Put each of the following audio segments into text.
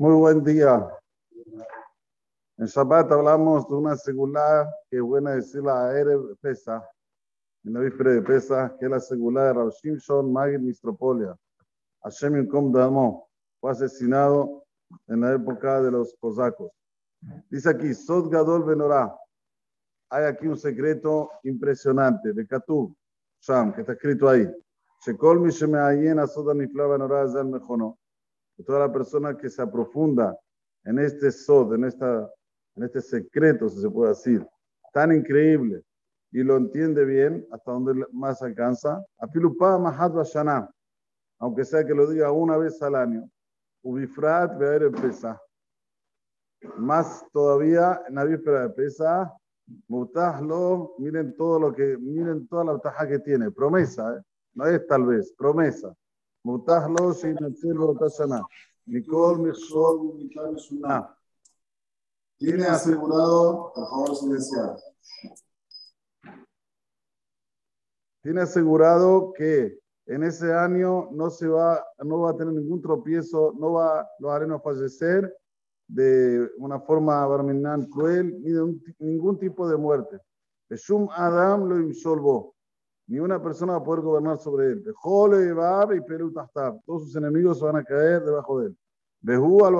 Muy buen día. En Shabbat hablamos de una segula que es buena decirla a Erev Pesa, en la víspera de Pesa, que es la segula de Rav Shimshon Magid Mistropolia. Hashem Yinkom Damo fue asesinado en la época de los cosacos. Dice aquí, Sod Gadol Benorá. Hay aquí un secreto impresionante de Katub, Sham, que está escrito ahí. Shekol mi shemeayen Sod Anifla Benorá Zal Mejono. Toda la persona que se aprofunda en este Sod, en, esta, en este secreto, si se puede decir, tan increíble, y lo entiende bien, hasta donde más alcanza, Apilupa Mahad Shana, aunque sea que lo diga una vez al año, Ubifrat Be'er Pesa. Más todavía en la víspera de Pesa, Mutahlo, miren todo lo que, miren toda la taja que tiene, promesa, ¿eh? no es tal vez, promesa. Mutahlo Shinatzel Botashana. Nicole Michol Suná. Tiene asegurado, por favor. Tiene asegurado que en ese año no se va, no va a tener ningún tropiezo, no va los arenos a fallecer de una forma barminan cruel, ni de un, ningún tipo de muerte. Shum Adam lo insolvó. Ni una persona va a poder gobernar sobre él. Jole, Bab y Perú Todos sus enemigos van a caer debajo de él. Behu al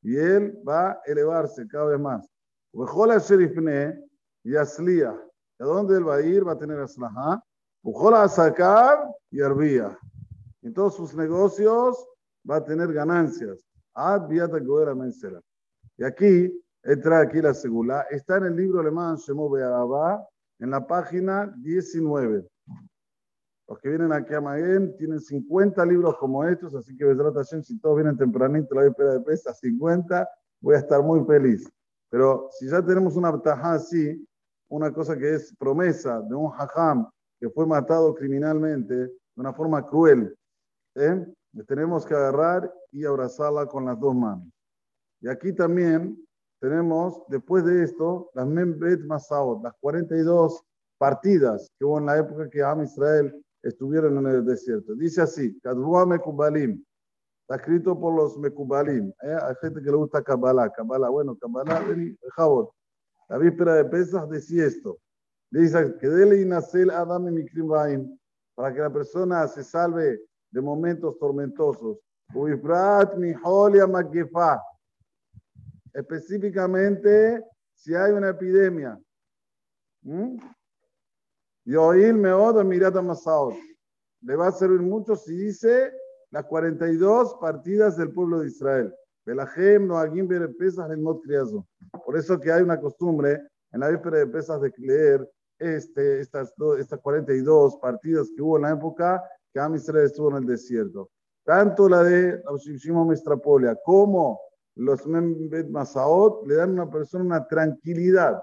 Y él va a elevarse cada vez más. Bejola Sherifne y Aslia. ¿A dónde él va a ir? Va a tener Aslaha. Bejola sacar y Arbía. En todos sus negocios va a tener ganancias. Ad Viata Goera Mensera. Y aquí, él trae aquí la segula. Está en el libro alemán Shemo Be'arabá, en la página 19. Los que vienen aquí a Maguen tienen 50 libros como estos, así que Hashem, si todos vienen tempranito, la espera de pesa 50, voy a estar muy feliz. Pero si ya tenemos una tajá así, una cosa que es promesa de un hajam que fue matado criminalmente de una forma cruel, ¿eh? tenemos que agarrar y abrazarla con las dos manos. Y aquí también tenemos, después de esto, las Membet Masaot, las 42 partidas que hubo en la época que Am Israel estuvieron en el desierto. Dice así, Kadua Mekubalim. Está escrito por los Mekubalim. ¿eh? Hay gente que le gusta Kabbalah. Kabbalah, bueno, Kabbalah, Jabot. La víspera de Pesach decía esto. Dice que dele inacel Adam y Mikrim para que la persona se salve de momentos tormentosos. Uifrat Miholia Magefa. Específicamente, si hay una epidemia. ¿Mm? Yoil Meod Mirata Masaot. Le va a servir mucho si dice las 42 partidas del pueblo de Israel. Por eso que hay una costumbre en la víspera de Pesas de leer este, estas, estas 42 partidas que hubo en la época que Am estuvo en el desierto. Tanto la de Shimon Mestrapolia como los Membet Masaot le dan a una persona una tranquilidad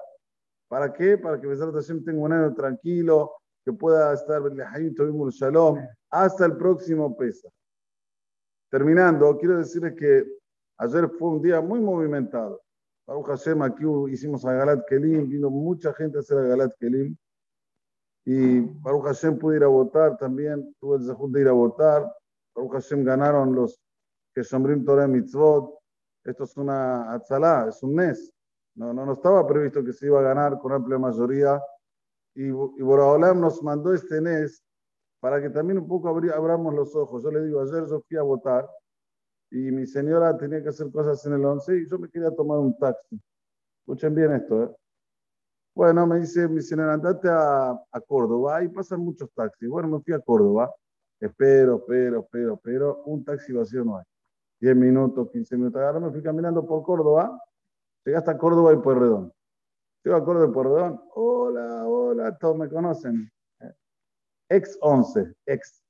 ¿Para qué? Para que Besar Hashem tenga un año tranquilo, que pueda estar Shalom hasta el próximo Pesa. Terminando, quiero decirles que ayer fue un día muy movimentado. Baruch Hashem, aquí hicimos a Galat Kelim, vino mucha gente a hacer a Galat Kelim. Y Baruch Hashem pude ir a votar también, tuve el desafío de ir a votar. Baruch Hashem ganaron los que Shombrim Torah Mitzvot. Esto es una atzalá, es un mes. No, no, no estaba previsto que se iba a ganar con amplia mayoría. Y, y Boraholam nos mandó este NES para que también un poco abramos los ojos. Yo le digo, ayer yo fui a votar y mi señora tenía que hacer cosas en el 11 y yo me quería tomar un taxi. Escuchen bien esto, ¿eh? Bueno, me dice mi señora, andate a, a Córdoba, ahí pasan muchos taxis. Bueno, me fui a Córdoba, espero, espero, espero, espero, un taxi vacío no hay. 10 minutos, 15 minutos. Ahora me fui caminando por Córdoba Llegué hasta Córdoba y Pueyrredón. Llego a Córdoba y Pueyrredón. Hola, hola, todos me conocen. Ex 11, ex.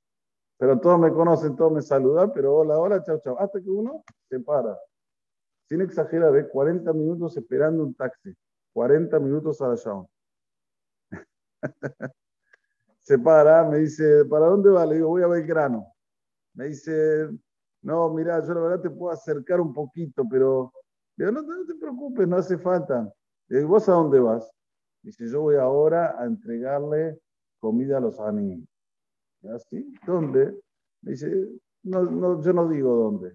Pero todos me conocen, todos me saludan, pero hola, hola, chao, chao. Hasta que uno se para. Sin exagerar, ¿eh? 40 minutos esperando un taxi. 40 minutos a la llave. se para, me dice, ¿para dónde va? Le digo, voy a Belgrano. Me dice, no, mira, yo la verdad te puedo acercar un poquito, pero Digo, no, no, te preocupes, no hace falta. Digo, ¿vos a dónde vas? Dice, yo voy ahora a entregarle comida a los animales. ¿Así? ¿Dónde? Dice, no, no, yo no digo dónde.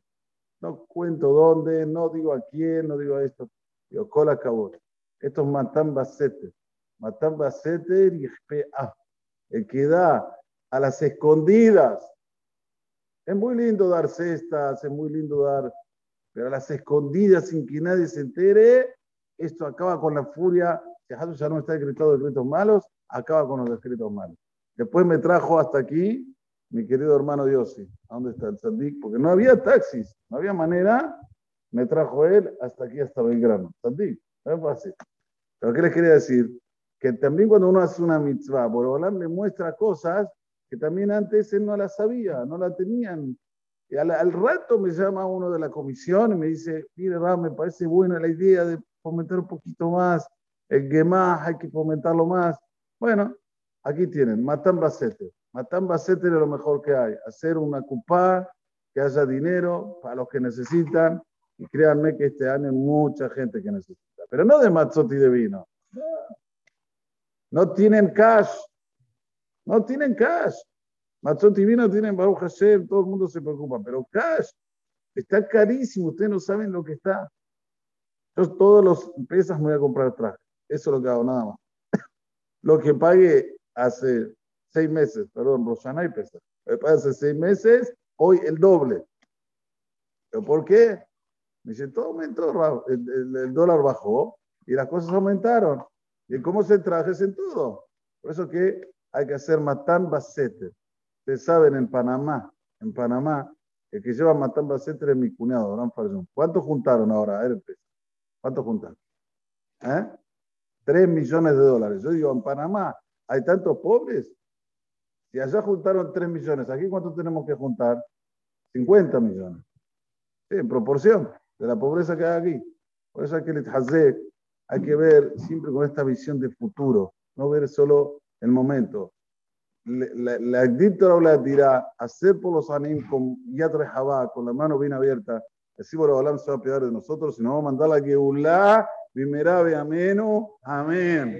No cuento dónde, no digo a quién, no digo a esto. Digo, cola acabó. Esto es Matan Basete. Matan Basete y El que da a las escondidas. Es muy lindo dar cestas, es muy lindo dar, pero a las escondidas sin que nadie se entere, esto acaba con la furia. Si ya no está decretado decretos malos, acaba con los decretos malos. Después me trajo hasta aquí mi querido hermano Yossi. ¿A dónde está el Sandik? Porque no había taxis, no había manera. Me trajo él hasta aquí, hasta Belgrano. Sandik, no es fácil. Pero ¿qué les quería decir? Que también cuando uno hace una mitzvah, Borobalán le muestra cosas que también antes él no las sabía, no la tenían. Y al, rato me llama uno de la comisión y me dice, mire, me parece buena la idea de fomentar un poquito más el Gemah, hay que fomentarlo más. Bueno, aquí tienen, Matan Basete. Matan Basete es lo mejor que hay. Hacer una cupá, que haya dinero para los que necesitan. Y créanme que este año hay mucha gente que necesita. Pero no de mazzotti de vino. No tienen cash. No tienen cash. Mazzotti vino tienen Baruch Hashem, todo el mundo se preocupa. Pero cash está carísimo. Ustedes no saben lo que está. Yo todas las empresas me voy a comprar traje. Eso es lo que hago, nada más. lo que pague hace seis meses, perdón, Rosana y Pesa. Hace seis meses, hoy el doble. ¿Pero por qué? Me dice, todo aumentó, el, dólar bajó y las cosas aumentaron. ¿Y cómo se trajes en todo? Por eso que hay que hacer Matán Basete. Ustedes saben, en Panamá, en Panamá, el que lleva Matán Basete es mi cuñado, Abraham Farjón. ¿Cuánto juntaron ahora? A ver, ¿Cuánto juntaron? ¿Eh? 3 millones de dólares. Yo digo, en Panamá hay tantos pobres. Si allá juntaron 3 millones, ¿aquí cuánto tenemos que juntar? 50 millones. Sí, en proporción de la pobreza que hay aquí. Por eso hay que hay que ver siempre con esta visión de futuro, no ver solo el momento. La dictadura la dirá, hacer por los anim con yad con la mano bien abierta, así por Olam se va a pegar de nosotros, nos vamos a mandar la que Bimerabe ameno. Amén.